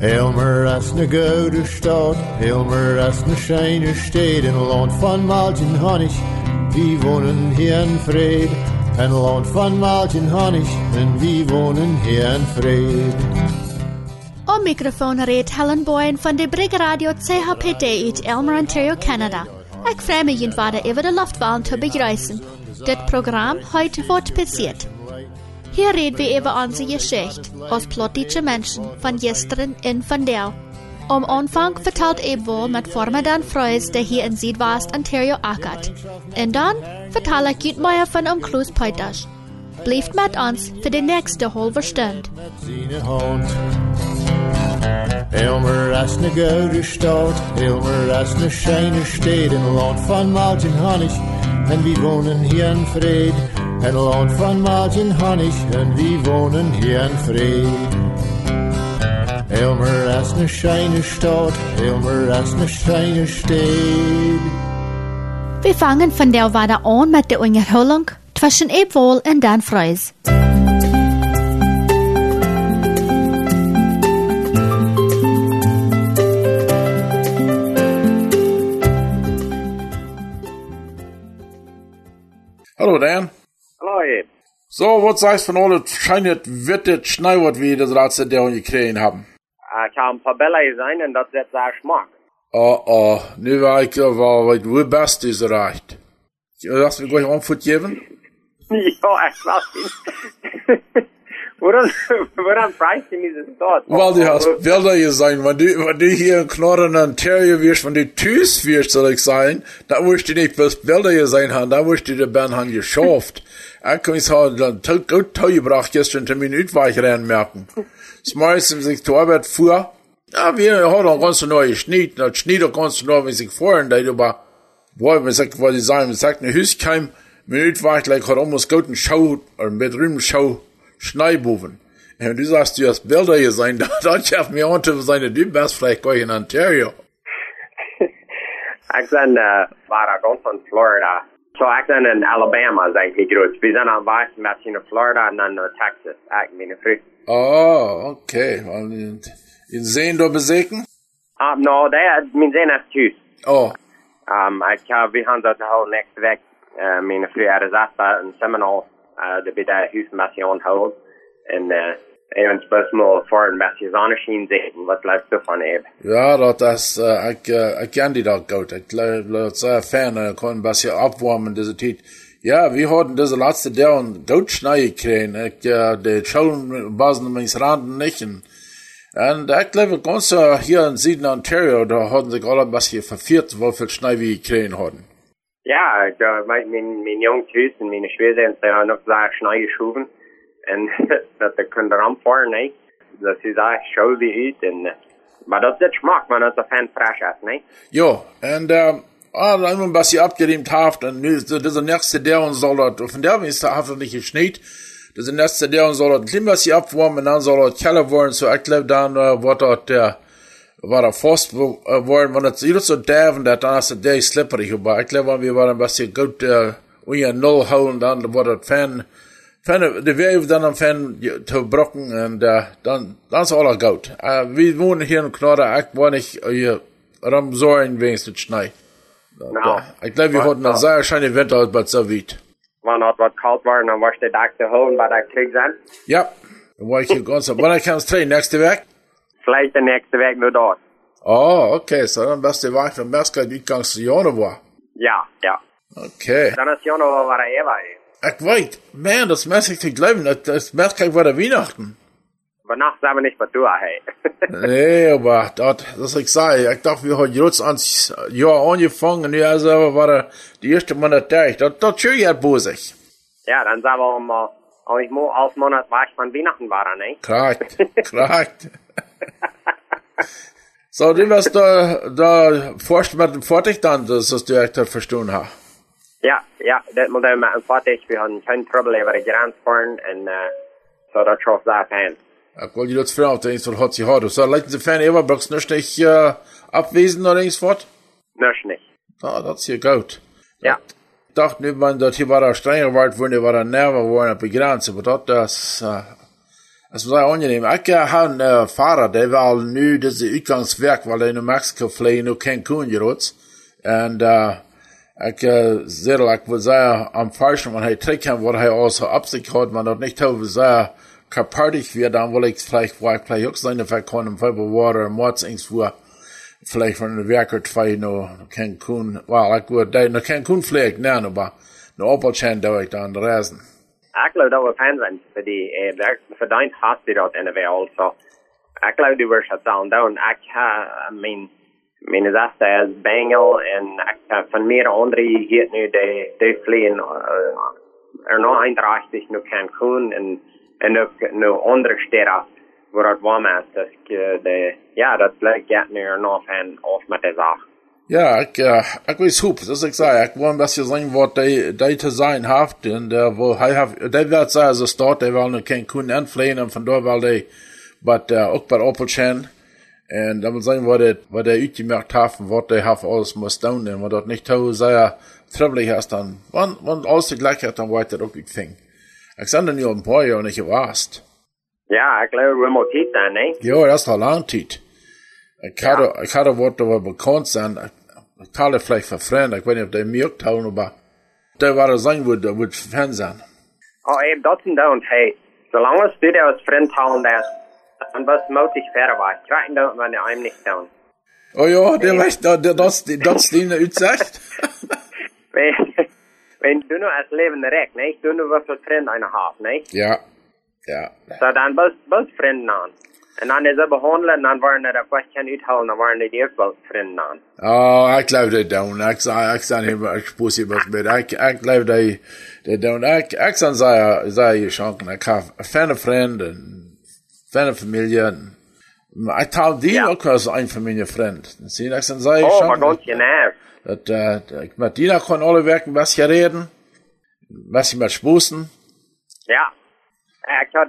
Elmer as na gouden stad, Elmer as na scheine steed in land van Maltin Honnig. Wie wohnen hier in Fried, ein land van Maltin Honnig, en wie wohnen hier in Fried. Om microfoon reed Helen Boyen van de Brig Radio CHPD uit Elmer, Ontario, Canada. Ik vraag me je vader over de luchtwaan te begrijpen. Dit programma heute wordt passiert. Hier reden wir über unsere Geschichte als plottische Menschen von gestern in von der. Am Anfang vertelt Ebwohl mit Formadan Freus, der hier in Südwest Ontario ackert. Und dann vertelle ich Jutmeier von Umklus Peuters. Bleibt mit uns für die nächste halbe Stunde. Elmer as na gouden stad, Elmer as na scheine steed in land van Maltin Honnig. En wie wonen hier in Fried, een land van Maltin Honnig, en wie wonen hier in Fried. Elmer as na scheine stad, Elmer as na scheine steed. Wir fangen von der Wade an mit der Unterholung zwischen Ebwohl und Dan Freus. Hallo Dan. So, was sagst du von alle scheinet wittet Schnee, was wir das Ratze der gekriegt haben? Ich habe ein paar Bälle gesehen und das wird sehr schmack. Oh, oh, nu war ich war, wat wo best is erreicht. Lass mich gleich Antwort geben. ja, ich weiß nicht. Woran, woran du mich das dort? Weil du hast Bilder gesehen, wenn du, wenn du hier in Knorren Ontario wirst, wenn du Tüß wirst, soll ich sagen, da wirst du nicht bloß Bilder gesehen haben, da wirst du die Band haben geschafft. Ich kann ich sagen, dann gut gebracht gestern Termin Utweichrennen merken. Das meiste, sich zur Arbeit fuhr, ja, wir haben auch ganz neu geschnitten, das Schnitt ganz neu, wenn sich vorhin, da aber, boah, wenn ich, was ich sagen, man sagt, eine Hüskeim, Minute war ich gleich, hat almost gut eine oder Bedrüben Show, Schneiboven. Und du sagst, du hast Bilder gesehen, da, da schafft mir an, zu sein, du bist vielleicht gleich in Ontario. Ich bin, war ganz von Florida. So, ich bin in Alabama, eigentlich groß. Wir sind am ein bisschen in Florida und dann nach Texas. Ich bin früh. Oh, okay. Und in, in Seen da beseken? Ah, no, der, mein Sehen ist tschüss. Oh, Um, ich habe, wir haben dort halt nächste Woche, äh, meine Frau Arizasta ein Seminar, äh, da wird der Haus ein bisschen anholen. Und, äh, eben bloß mal vor ein bisschen Sonnenschein sehen, was läuft davon eben. ja, dat is, uh, ik, uh, ik ken die dat goed. Ik ben sehr fan, ik kon een beetje opwarmen deze tijd. Ja, wir hatten diese letzte Jahr ein gut Schnee gekriegt. Ich, äh, die Schulen waren mich randen nicht. Und ich glaube, ganz äh, hier in Süden Ontario, da hatten sich alle ein bisschen verfehlt, wie viel Schnee wir gekriegt hatten. Ja, da, mein, mein, Haus und meine Schwester, die haben noch sehr schnell geschoben. Und, dass die können ranfahren, ne? Das ist auch schön wie. Und, aber das ist Geschmack, man ist ein Fan frisch ist, ne? Ja, und, ähm, ah, dann ein bisschen abgerimmt haft, und so, diese nächste der und soll das, von der ist da einfach nicht geschneit. Diese nächste der und soll klein bisschen abwarmen, und dann soll das Keller werden, so, ich glaube, dann, äh, wird das der, war der Forst äh, worden, wenn das jedes so derven, dann ist das der slipperig, aber ich glaube, wir waren ein bisschen gut, äh, unter Null hauen, dann wird das Fan, Fan, de weer dan een fan te brokken en uh, dan, dan is alles goed. Uh, we wonen hier in niet hier Ramzoren wegens het schnee. Nou, Ik glaube, wir hatten een sehr schöne Winter, aber so weit. Wann hat was kalt war, dann warst du da zu holen bei der Krieg sein. Ja, dan war ich hier ganz, wann ich kann es trainen, nächste Woche? Vielleicht der nächste Weg nur dort. Oh, okay, so dann bist du Woche von Meska, die ganze Januar. Ja, ja. Okay. Dann ist Januar war er Eva. Ich weiß, man, das muss ich nicht glauben, das, das Meska war der Weihnachten. Aber nachts sind wir nicht bei du, hey. Nee, aber das, das ich sage, ich dachte, wir haben jetzt ans Jahr angefangen, und ja, also war die erste Monat da, das, das schön ja bosig. ja, dann sind wir mal, eigentlich mal als Monat war ich von Weihnachten war, ne? Korrekt, korrekt. So, du wirst da, da dem Fertig dann, das ist direkt verstanden ha. Ja, ja, dat moet hij met een fattig. We hadden geen trouble over de grens fahren en, uh, so dat trof daar fijn. Ich wollte die jetzt fragen, ob der irgendwas hat sie hat. So, leiten Sie fern, aber brauchst du nicht, äh, abwesend oder irgendwas? Nus nicht. Ah, das ist hier gut. Ja. Ich dachte nicht, man, dass hier war strenger Wald, wo der war der Nerven, wo er begrenzt, aber das, das, äh, Das war angenehm. Ich äh, habe einen äh, Fahrer, der war nu das Utgangswerk, weil er in Mexiko fliegt, nu Cancun gerot. Und, äh, ik uh, zei, ik wil zeggen, am falschen, want hij trekt hem wat hij als Absicht hat, man dat nicht over sehr kapartig wird, dann will ich vielleicht, wo ich vielleicht auch sein, vielleicht kann im Februar, März irgendwo, vielleicht von der Werke zwei noch Cancun, well, ich würde, noch Cancun vielleicht nein, aber noch Opelchen da ich dann reisen. Ik geloof dat we fan zijn voor die, eh, voor dein hospital in de wereld, so. Ik geloof die we shut down down. Ik I mean, mijn zaste is Bengel en ik ha van meer andere hier nu de, de vliegen, er nog eindrachtig nu Cancun en, en ook nu andere steden waar het warm is. Dus de, ja, dat blijkt ja nu er nog en of met de zaak. Ja, ich, äh, ich weiß hoop, das ich sage, ich wollte was hier sagen, was die, die zu sein haft, und, äh, wo, hij haft, die wird sagen, so start, die wollen Cancun anfliegen, und von dort will die, but, äh, auch bei Opelchen, und da muss sagen, was der, was der uitgemerkt haben, was der haben alles muss tun, und was dort nicht so sehr trefflich ist, dann, wann, wann alles die gleiche hat, dann weiter auch. Ich sage dann ja ein paar Jahre nicht gewasst. Ja, ik geloof we moeten iets aan, ne? Ja, das ist doch Ich ich hatte was darüber bekannt sein, ich talte vielleicht für Freunde, ich weiß nicht, ob die mir tun, aber der war das sein würde, würde Fernsehen. Oh, eben dat en dat, hey. Zolang du dir als Freund talen das, dann was mutig verder was. Try and don't wenn du einem nicht tun. Oh ja, der weiß, der, der, das, die, das, die utsagt. Wenn, du nur als lebende Recht, ne? Du nur was für Freund einer hast, ne? Ja, ja. So dann bist, bist Freund an. Und dann ist er behandelt, dann waren er das Question uithalen, dann waren die dir bald Freund an. Oh, ich glaube, die down. Ich sage, ich sage immer, ich muss hier was mit. Ich, ich glaube, die, die down. Ich, ich sage, sei, sei, Schanken. Ich habe eine Freunde, eine Familie. Ich taal die Ja. auch als ein Familienfreund. Sie, ich sage, sei, Oh, maar ganz genau. Dat, uh, ik met Dina kon alle werken was je reden. Was je met spoesen. Ja. Ik had,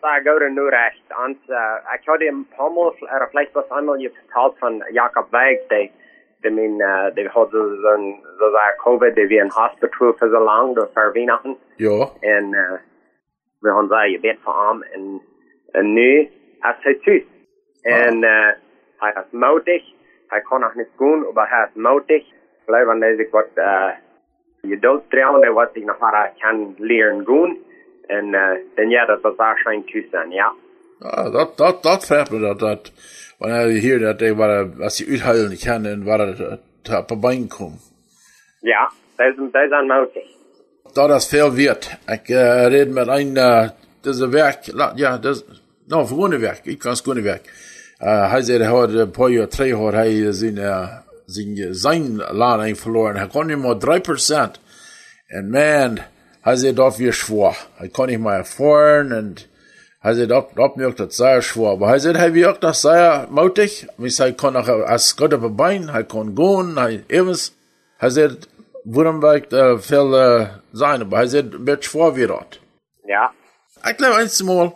daar gouden nu recht. Want, uh, ik had hem Pommels, er vielleicht was einmal je verteld van Jacob Weig, die, die min, uh, die had zo'n, zo daar COVID, die wie in hospital voor zo lang, door verwinnen. Ja. En, uh, we hadden zei, je bent voor hem. En, en nu, is hij thuis. En, uh, hij is moedig. Hij kon nog niet gaan, maar hij is moedig. Ik geloof aan deze wat, uh, je doodtrouwen, wat ik nog maar kan leren gaan. En, uh, en ja, dat was thuis zijn, ja. Ah, dat, dat, dat vraagt me dat, dat, wanneer je hier dat, ik waar, als je uithuilen kan en waar het op een komt. Ja, dat is, dat is onmogelijk. Dat is veel weert. Ik uh, red met een, uh, dat is een werk, ja, dat is, nou, gewone werk, ik kan gewone werk. Uh, hij zei, hij had een paar jaar, twee jaar, hij zijn, uh, zijn, zijn lading verloren. Hij kon niet maar 3%. En man, hij zei dat weer schwor. Hij kon niet meer fahren und hij zei dat, dat merkt dat sehr schwor. Aber hij zei, hij wirkt dat sehr mutig. Dus hij kon nog, als Gott op een bein, hij kon gaan, hij evens, hij zei, waarom werkt uh, veel uh, zijn, aber hij zei, wird schwor weer dat. Ja. Ich glaube, einmal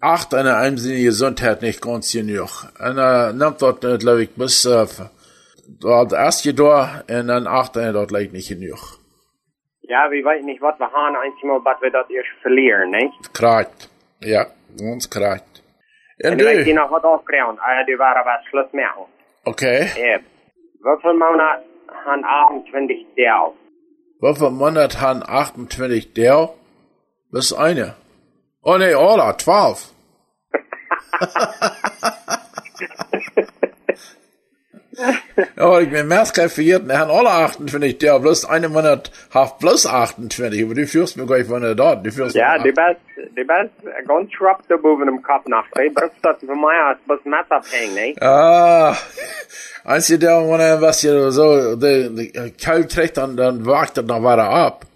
acht eine einsinnige Gesundheit nicht ganz genug. Und äh, nimmt dort, äh, glaube ich, bis äh, dort erste Jahr und dann acht eine dort leicht nicht genug. Ja, we weten niet wat we gaan, einmal, wat we dat eerst verlieren, ne? Korrekt. Ja, ganz korrekt. Und du du? nog wat afgegaan, uh, du waren was Schluss machen. Okay. Ja. Hoeveel maanden gaan 28 deel? Wieviel Monat haben 28 der? Bis eine. Oh nee, oder, 12. Ja, ich bin wir haben alle 28 der, bloß eine Monat hat bloß 28, aber du führst mir gleich von der dort, du führst Ja, du bist, du bist ganz schrapp da boven im Kopf nach. Du brauchst das für mich als bis Messer abhängen, ne? Ah, einzige der, wenn er was hier so, die, die kalt trägt, dann, dann wagt er noch weiter ab.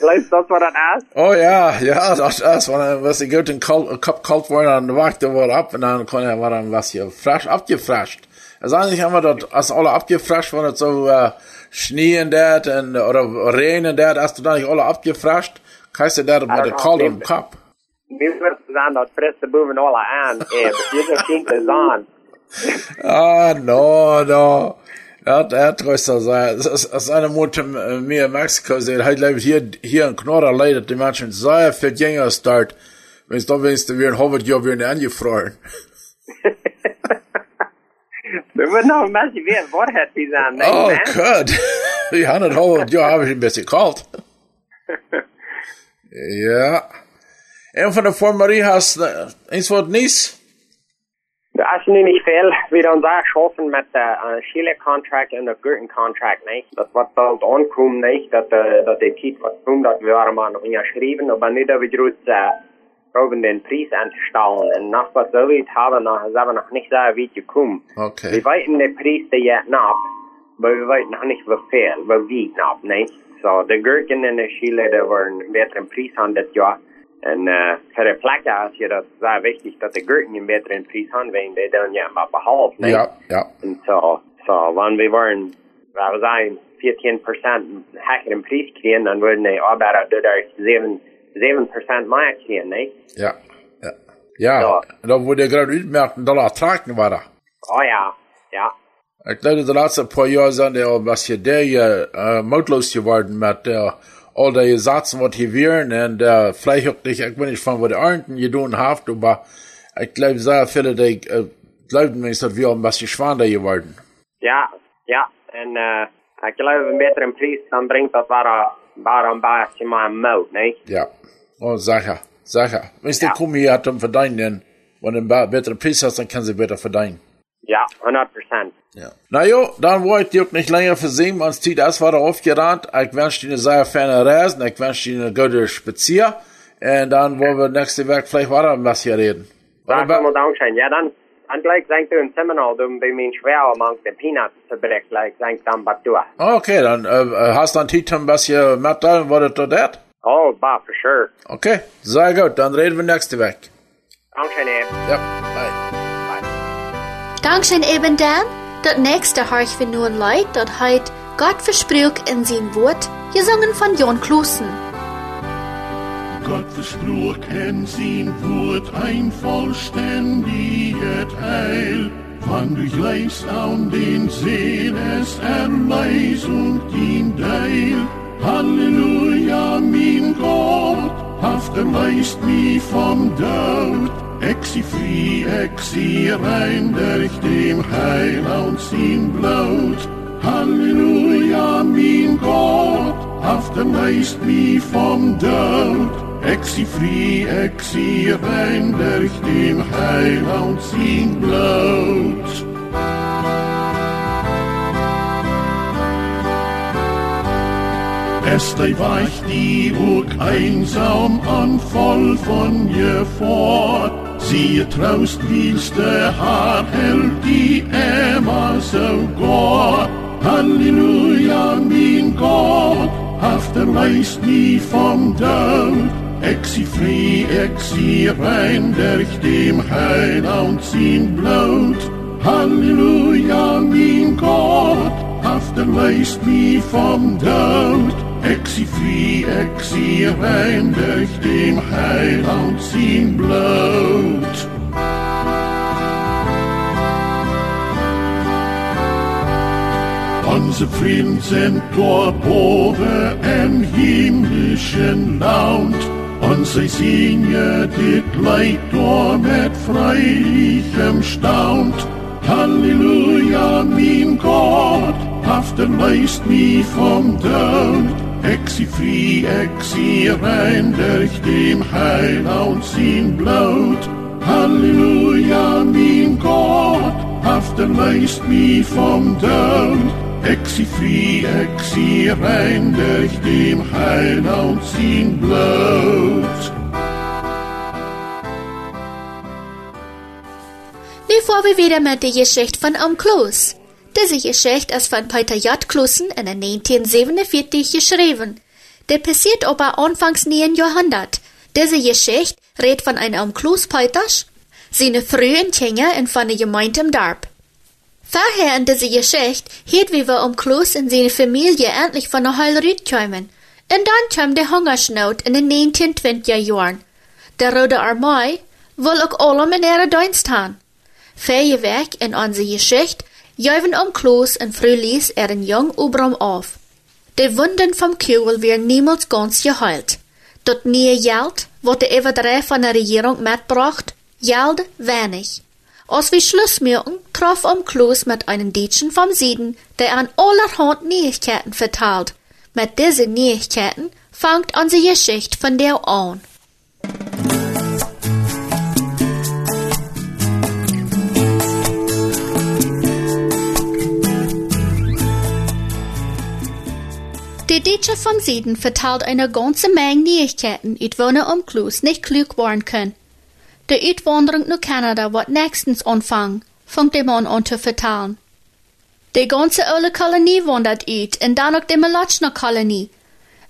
Du, das war das ist? Oh ja, ja, das ist, wenn er was in kalt, Kopf kalt wurde, dann wagt er wohl ab und dann kann er, dann was hier frisch abgefrascht. Also eigentlich haben wir dort, als alle abgefrascht, wenn es so, äh, Schnee in dat und, oder Regen in dat, hast du da nicht alle abgefrascht, kannst du da mit der kalt im Kopf. Wie wird es sein, das frisst die boven alle an, ey, jeder schenkt es an. Ah, no, no. Ja, der Erdröster sei, als einer Mutter mir in Mexiko sagt, halt lebt hier, hier in Knorrer leidet die Menschen sehr viel jünger start, wenn es da wenigstens du wieder ein halbes Jahr wieder angefroren. We moeten nog een beetje weer Wahrheit zijn. Oh, Gott. Ich habe nicht halbes Jahr, habe ich ein bisschen kalt. ja. En van de formarie hast du eens wat nieuws? Nu niet veel. We doen daar schaffen met de uh, Chile contract en de Gurten contract, niet? Dat wat bald aankomt, niet? Dat, uh, dat de tijd wat komt, dat we waren maar nog geschreven, maar nu dat we groot uh, proben den Preis anzustellen. Und nach was so weit haben, noch, ist aber noch nicht so weit gekommen. Okay. Wir weiten den Preis der jetzt ab, aber wir weiten noch nicht wie viel, wie weit ab, nicht? So, die Gurken in der Chile, die waren einen besseren Preis haben das Jahr. Und äh, für die Placke ist ja das sehr wichtig, dass die Gurken einen besseren Preis haben, weil die dann ja mal behalten, nicht? Ja, ja. Und so, so, wenn wir waren, wir sagen, 14 Prozent höheren Preis kriegen, dann würden die Arbeiter dadurch 7, 7 Prozent mehr kriegen, nicht? Ja. Ja. Ja, Ja. da wo der gerade utmerkt, en dollar traken war da. Oh ja, ja. Ik glaube, de laatste paar jaar zijn er al was je der uh, moedloos geworden met uh, al die zaken wat hier weer en uh, vielleicht ook nicht, ik weet niet van wat de Arnten je doen heeft, maar ik glaube, sehr viele, die uh, glauben mir, dat wir ein bisschen schwander geworden. Ja, ja. En uh, ik geloof een betere prijs, dan brengt dat waar, waar een beetje maar een mout, niet? Ja. Oh, sicher, sicher. Wenn Ja. der Kummi hat um verdienen, wenn du einen besseren Preis hast, dann kann sie besser verdienen. Ja, 100 Prozent. Ja. Na jo, dann wollte ich auch nicht länger versehen, uns Zeit das war aufgerannt. Ich wünsche dir eine sehr ferne Reise, ich wünsche dir eine gute Spazier. Und dann wollen wir nächste Woche vielleicht weiter ein bisschen reden. Daar Aber- kan we dankzij. Ja, dan, dan gelijk zijn u een seminar doen bij mijn schwer among de peanuts te bereiken, gelijk zijn dan wat doen. Okay, dann äh, hast du dann Zeit ein bisschen mitteilen, was du dort Oh, bah, for sure. Okay, sehr gut, dann reden wir nächste Woche. Dankzij, nee. Ja, bye. Dankzij eben dan, dat nächste harch wir nun leid, dat heit Gott versprüch in sein Wort, gesungen von Jon Klusen. Gott versprach in sein Wort ein vollständiges Heil. Wann du gleich an den See es Erweisung din Deil. Halleluja, mein Gott, haft erweist mich vom Tod. Exi frei, exi rein durch dem Heil und sein Blut. Halleluja, mein Gott, haft erweist mich vom Tod. Exi frei, exi rein durch dem Heil und sein Blut. Es sei weich die Burg einsam an voll von ihr fort. Sie traust wilste Haar hält die Emma so Gott. Halleluja, mein Gott, haft erweist mich vom Tod. Exi frei, exi rein durch dem Heil und sein Blut. Halleluja, mein Gott, haft erweist mich vom Tod. Exi frei, exi rein durch dem Heil und sein Blut. Unsere Frieden sind dort oben im himmlischen Land. Und sie ja dit Leid dort mit freilichem Staunt. Halleluja, mein Gott, haft erweist mich vom Tod. Exi frei, exi rein durch dem Heil und sein Blut. Halleluja, mein Gott, haft erweist mich vom Tod. Exi frei, exi rein durch dem Heil und sein. Nu får vi vidare med die Geschichte von Om Kloos. Diese Geschichte ist von Peter J. Klusen in 1947 geschrieben. Der passiert aber anfangs 9. Jahrhundert. Diese Geschichte redet von einem Om Kloos Peters, seine frühen Kinder und von der Gemeinde im Dorf. Vorher in dieser Geschichte hielt wie wir Om Kloos und seine Familie endlich von der Heil kommen. Und dann kam der Hungersnot in den 1920er Jahren. Der Rote Armee will auch allem in ihre Dienst haben. Verder weg in onze Geschichte Juiven om Kloos en Frühlies er een jong Obram auf. De Wunden vom Kühl werden niemals ganz geheilt. Dort nie Geld, wat de Everdrei von der Regierung mitbracht, Geld wenig. Als wir Schluss traf am Kloos mit einem Deutschen vom Süden, der an allerhand Neuigkeiten verteilt. Mit diesen Neuigkeiten fängt unsere Geschichte von der an. Die Deutsche vom Süden verteilt eine ganze Menge Neuigkeiten, die Wohner um Kloos nicht klug waren können. De Uitwanderung naar Canada wordt nächstens anfangen, fängt de man an zu vertalen. De ganze oude Kolonie wandert uit en dan ook de Melatschner Kolonie.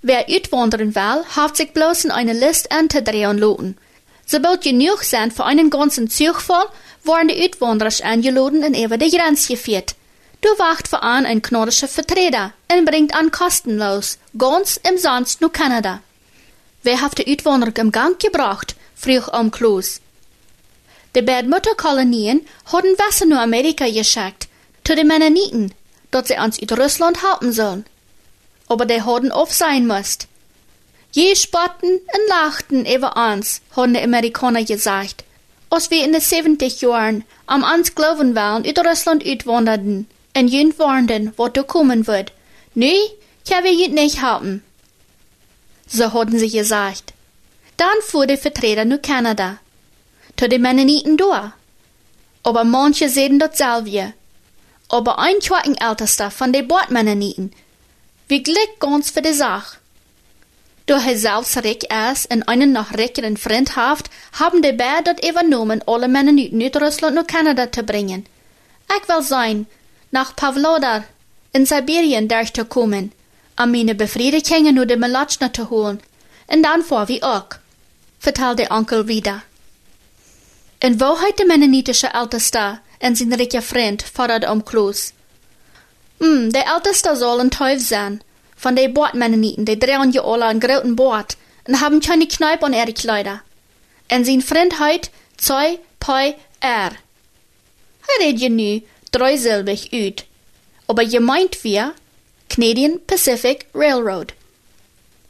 Wer uitwandern will, hat sich bloß in eine List anzudrehen lassen. Sobald genug sind für einen ganzen Zug voll, werden die Uitwanderers eingeladen und über die Grenze geführt. Du wacht für an ein knordischer Vertreter und bringt an kostenlos, ganz im Sonst nach Kanada. Wer hat die Uitwanderung im Gang gebracht? frug am Kloos. De beide Mutterkolonien hadden Wasser naar Amerika geschickt, zu den Mennoniten, dat sie uns in Russland halten sollen. Aber die hadden auf sein müsst. Je spotten und lachten über uns, haben die Amerikaner gesagt, als wir in den 70 Jahren am uns glauben wollen, in Russland uitwanderten und jünd warnten, was da kommen wird. Nee, können wir jünd nicht haben. So hatten sie gesagt. Dann fuhr der Vertreter nach Kanada zu den Mennoniten durch. Aber manche sehen dort selber. Aber ein Ältester von den wie glück ganz für die Sache. Durch selbst reich ist und einen noch reicheren Freund haft, haben die Bär dort übernommen, alle Mennoniten in Russland nach Kanada zu bringen. Ich will sein, nach Pavlodar in Sibirien durchzukommen, um meine Befriedigungen nur die Melatschner zu holen, und dann vor wie auch, vertelt der Onkel wieder. In Wahrheit der mennonitische Älteste und sein reicher Freund fordert um Kloos. Hm, der Älteste soll ein Teufel sein. Von den Bordmennoniten, die drehen ja alle einen großen Bord und haben keine Kneipe an ihre Kleider. Und sein Freund heut zwei Pi R. Er redet nu dreisilbig ut. Aber je meint wir Canadian Pacific Railroad.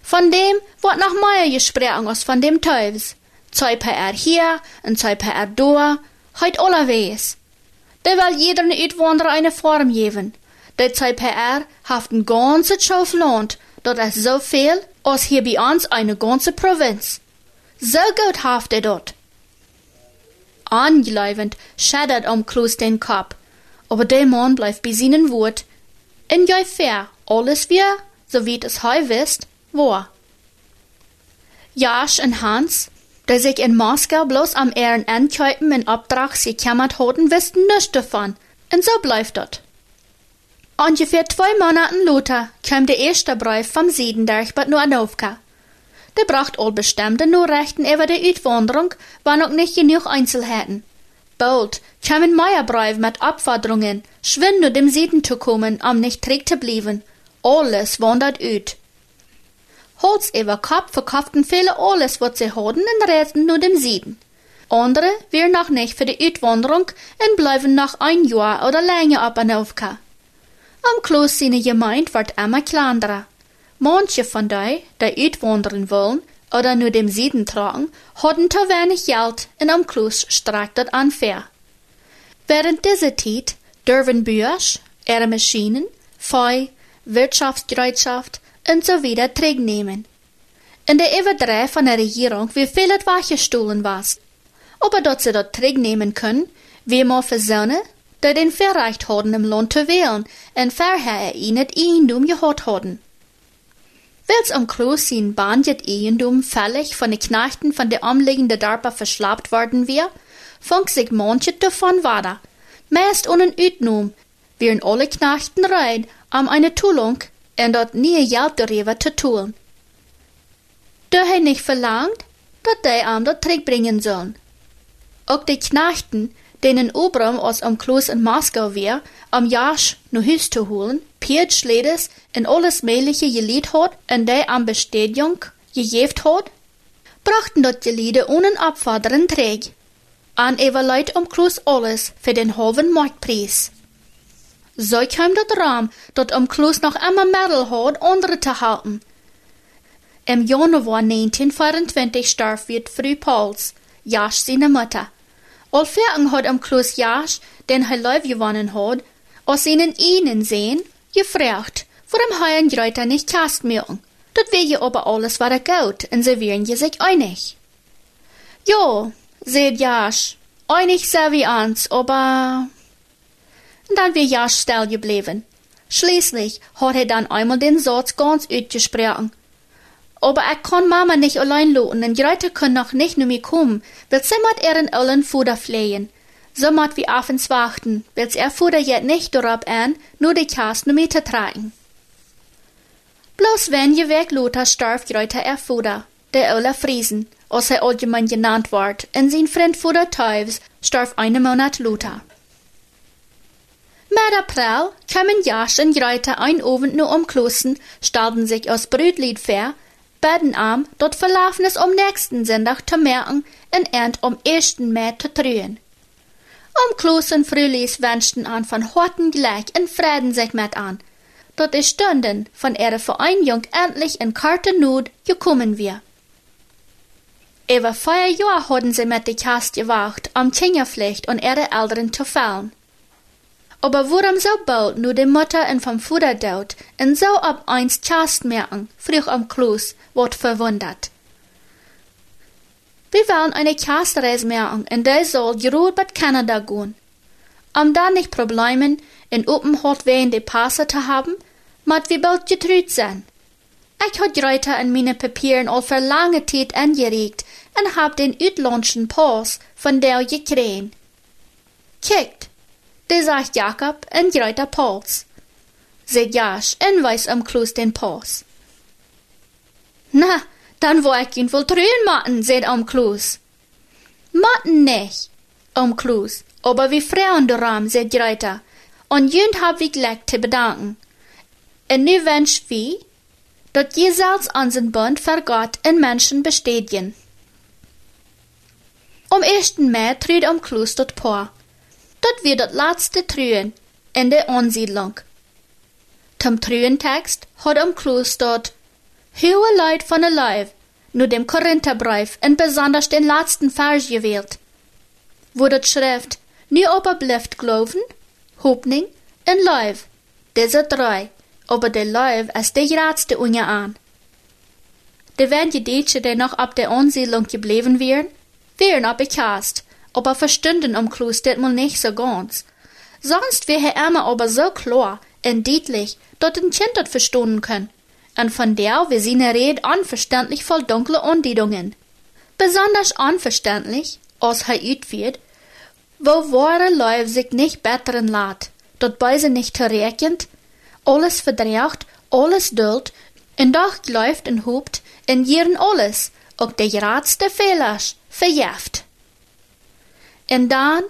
Von dem wird noch mehr gesprochen als von dem Teufels zwei per hier und zwei per da, heut allerwees. Da will jeder Uitwanderer eine Form geben. Die zwei per haft ein ganzes Schauf Land, dort ist so viel, als hier bei uns eine ganze Provinz. So gut haft er dort. Angeläufend schädert um Kloß den Kopf, aber der Mann bleibt bei seinen Wort. In joi fair, alles wir, so wie es heu wisst, war. Jasch und Hans die sich in Moskau bloß am Ehren Ankäupen in Obdrach gekämmert hatten, wussten nichts davon. Und so bleibt dort. Ungefähr zwei Monaten Luther kam der erste Brief vom Süden durch Bad Nuanovka. Der bracht all bestimmte Nachrichten über die Uitwanderung, war noch nicht genug Einzelheiten. Bald kamen mehr Briefe mit Abforderungen, schwind nur dem Süden zu kommen, um nicht träg zu bleiben. Alles wandert ut. Holz über Kopf verkauften viele alles, was sie hatten, und reisten nur dem Süden. Andere wir noch nicht für die Uitwanderung und bleiben noch ein Jahr oder länger ab an Aufka. Am Kloß seine Gemeinde wird immer kleiner. Manche von die, die uitwandern wollen oder nur dem Süden tragen, hatten zu wenig Geld und am Kloß streikt dort unfair. Während dieser Zeit dürfen Bücher, ihre Maschinen, Feu, Wirtschaftsgerätschaft und so wieder terugnemen. In der Überdreh von der Regierung wie viel het weggestohlen was. Aber dort sie dort terugnemen können, wie man verzonnen, die den verreicht hadden im Land zu wählen und vorher ihnen Eigendom gehad hadden. Wils am Kloos sein Bandjet Eigendom völlig von den Knechten von der umliegenden Dörper verschlappt worden wir, fang sich manche davon weiter. Meist ohne Utnum, wären alle Knechten rein, um eine Tulung en dat nie geld darüber zu tun. Da hij nicht verlangt, dat die am dat terugbringen sollen. Auch die Knechten, denen Obram aus am Kloß in Moskau wir, am Jasch nu Hüs zu holen, Piet Schledes en alles Mögliche gelied hat en die am Bestätigung gegeft hat, brachten dort Geliede ohne Abfordern träg. An Leute am Kloß alles für den halben Marktpreis. So kam dat Raum, dat am Kloos noch immer Mädel hat, andere zu halten. Im Januar 1924 starb wird Frau Pauls, Jasch seine Mutter. Fergen hat am Kloos Jasch, den hij Leib gewonnen hat, aus ihnen ihnen sehen, gefragt, warum heuen Greuter nicht Kastmilch. Dat will je aber alles was er geht, und sie wären je sich einig. Jo, seht Jasch, einig sei wie ans, aber... Dann wir Jasch still geblieben. Schließlich hat er dann einmal den Satz ganz ausgesprochen. Aber er kann Mama nicht allein lassen, und Greuter können noch nicht nur mir kommen, weil sie mit ihren allen Futter flehen. So mat wie abends warten, weil er Futter jet nicht darauf an, nur die Kast nur mit tragen. Bloß wenn je weg Lothar starf Greuter er Futter, der Ola Friesen, als er allgemein genannt ward, en sein Freund Futter Teufs starf einen Monat Lothar. Mit April kamen Jasch und Greuter ein Abend nur umklossen, stellten sich aus Brütlied fair, beten am, dort verlaufen es um nächsten Sonntag zu merken, en End um ersten Mai zu trühen. Um Klosen Frühlis wünschten an von Horten gleich in Frieden sich mit an, dort die Stunden von ihrer Vereinigung endlich in Kartenut gekommen wir. Über vier Jahre hatten sie mit der Kast gewacht, um Kinderpflicht und ihre Eltern zu fallen. Aber warum so bald nur die Mutter und vom Vater dort und so ab eins Kast merken, früh am Klus, wird verwundert. Wir wollen eine Kastreise merken und der soll gerut bei Kanada gehen. Um da nicht Probleme in Openholt wegen die Passe zu haben, mat wir bald getrüht sein. Ich hat Reuter in meine Papieren all für lange Zeit angeregt und hab den utländischen Pass von der gekriegt. Kickt, der sagt Jakob und Reuter Pauls. Seht Jasch und weiß am Klus den Pass. Na, dann wo ich ihn wohl trühen matten, seht am Klus. Matten nicht, am Klus, aber wie Frauen daran, seht Reuter. Und jünd hab ich gleich zu bedanken. En nu wens wie, dat je zelfs aan zijn bund voor God en Menschen bestätigen. Om 1. Mai trüht am Kloster dort Paar. Dort wird das letzte Trühen in der Ansiedlung. Zum Trühentext hat am Kloster hohe Leid von der Leib, nur dem Korintherbrief und besonders den letzten Vers gewählt. Wo das Schrift, nu aber bleft glauben, Hoffnung und Leib, diese drei, aber der Leib als der geratste Unja an. De wenn die Deutsche, die noch ab der Ansiedlung geblieben wären, wären aber cast, aber verstünden um Kloster mal nicht so ganz. Sonst wäre er aber so klar und deutlich, dort ein Kind dort verstehen können. Und von der wir seine Rede unverständlich voll dunkle Andeutungen. Besonders unverständlich, als er wird, wo wahre Leib sich nicht besseren lässt, dort beise nicht verrekend, alles verdriecht, alles duld, en doch läuft en hoopt en jieren alles, ook de raadste Fehlers, verjeft. En dan,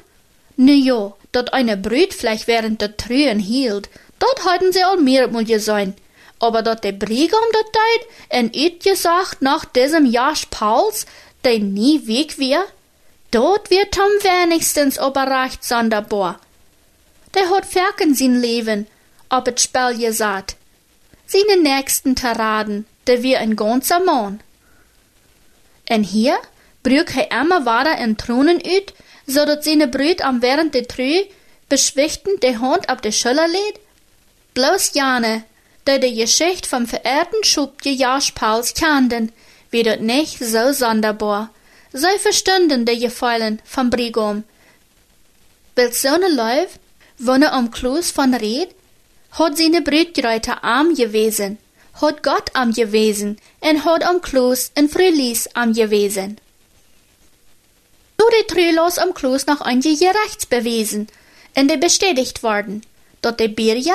nu jo, dat eine Brüt vielleicht während der Trühen hielt, dort halten sie all mehr mal sein. Aber dort der Briegam dort deid, en üt gesagt nach diesem Jasch Pauls, der nie weg wir, dort wird Tom wenigstens überreicht sonderbar. Der hat Ferken sein Leben, ob het Spel je zat. Seine nächsten Taraden, der wir ein ganzer Mann. En hier brück hij immer weiter in Thronen uit, zodat seine Brüd am während der Trü beschwichtend de Hand ab de Schüller lädt? Bloß jane, der de Geschicht vom verehrten Schubje Jasch Pauls kannten, wird dort nicht so sonderbar. So verstünden de Gefallen vom Brigom. Will so ne Leuf, wo ne um Klus von Red, hat seine Brüdgräuter arm gewesen, hat Gott arm gewesen, en hat am Kloß en Frühlies arm gewesen. Nur die Trülos am Kloß noch einige gerechts bewiesen, en de bestätigt worden, dort de Birja,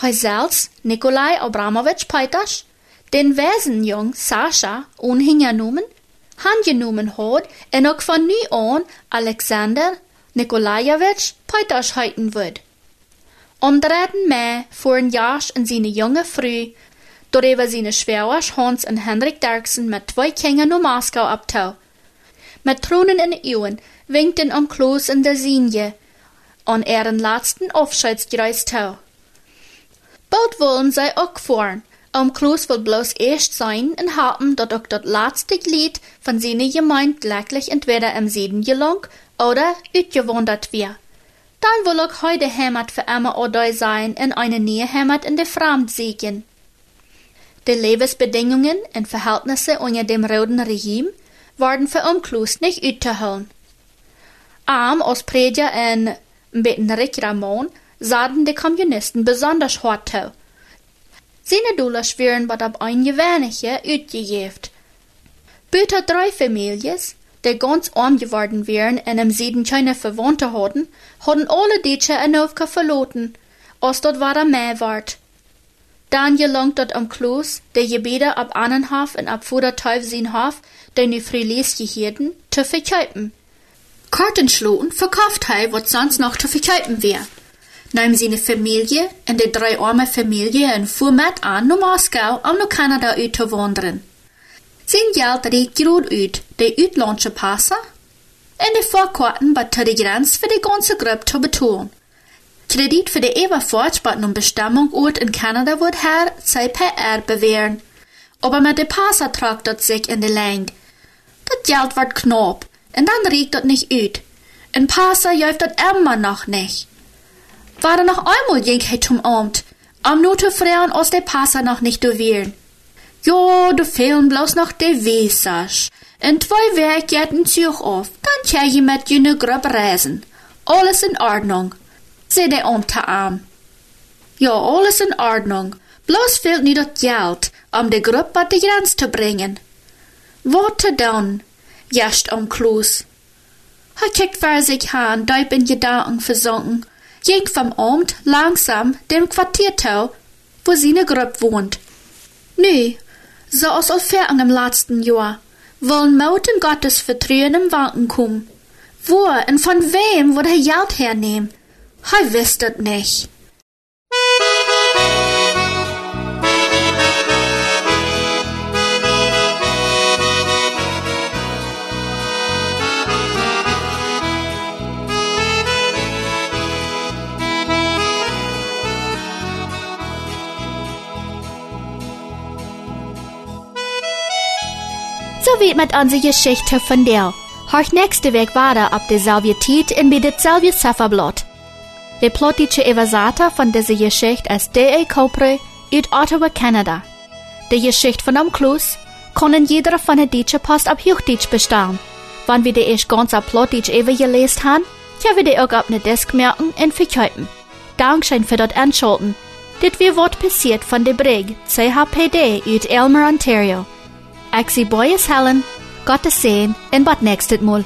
hij selbst, Nikolai Abramowitsch Peitasch, den Wesenjung Sascha unhingenommen, handgenommen hat en auch von nu an Alexander Nikolajewitsch Peitasch heiten wird. Om 3. mei fuhren Jasch en seine junge Früh, door even seine Schwägers Hans en Hendrik Derksen met twee Kindern naar Moskau abtau. Met tronen in de ogen winkten am Kloos in der Sinje, an ihren letzten Aufscheidsgereis tau. Bald wollen sie auch fahren, um Kloos will bloß erst sein und haben, dat auch das letzte Glied von seiner Gemeinde gleich entweder im Süden gelang oder utgewandert wird. Dann will auch heute Heimat für immer oder sein in eine neue Heimat in der Fremd siegen. Die Lebensbedingungen und Verhältnisse unter dem roten Regime waren für Umklus nicht utzuholen. Arm aus Prediger und Rick Ramon sahen die Kommunisten besonders hart zu. Seine Dollar schweren wat ab ein gewöhnliche utgejeft. Büter drei Familien, die ganz arm geworden wären und im Süden keine Verwandte hatten, hatten alle Deutsche ein Aufka verloren, als dort war er mehr wart. Dann gelangt dort am Kloos, der Gebete ab Annenhof und ab Fuderteuf Sinhof, der nu Friles gehirten, zu verkaufen. Kartenschloten verkauft hij wat sonst noch zu verkaufen wär. Nahm seine Familie und die drei arme Familie en fuhr mit an nach Moskau, um nach Kanada uit zu wandern. Sein Geld reicht groot uit, de uitlandse passen, en de voorkorten bij de grens für die ganze Gruppe zu betonen. Kredit für die Everfahrt bei einem Bestimmungsort in Kanada wird her CPR bewähren. Aber mit dem Passer tragt das sich in die Länge. Das Geld wird knapp, und dann riecht das nicht ut. Ein Passer jäuft das immer noch nicht. War noch einmal ging zum Amt, am nur zu fragen, aus der Passer noch nicht gewähren. Jo, du fehlen bloß noch de Wesasch. In zwei Werkjährten Zug auf, dann kann je mit jene Gruppe reisen. Alles in Ordnung. Seh der Unterarm. Ja, alles in Ordnung. Bloß fehlt nie das Geld, um die Gruppe die Grenze zu bringen. Warte dann, jascht um Kloos. Er kickt vor sich an, deib in Gedanken versunken, ging vom Amt langsam dem Quartiertau, wo seine Gruppe wohnt. Nö, so als ungefähr im letzten Jahr, wollen Moten Gottes Vertrauen im Wanken kommen. Wo und von wem wird er Geld hernehmen? Er wisst es nicht. So wird mit unserer Geschichte von der. Horch nächste Weg weiter ab derselbe Zeit in bei derselbe Zifferblatt. Der plottische Evasata von dieser Geschichte ist D.A. Copre aus Ottawa, Kanada. Die Geschichte von am Klus können jeder von der deutschen Post ab Hochdeutsch bestellen. Wenn wir die erst ganz ab Plottisch ever gelesen haben, können wir die auch auf ne Desk merken und verkaufen. Dankeschön für das Anschalten. Dit wir Wort passiert von der Brig CHPD aus Elmer, Ontario. Ik zie Boyes Helen, Gottes Sehen en wat nächstes Mal.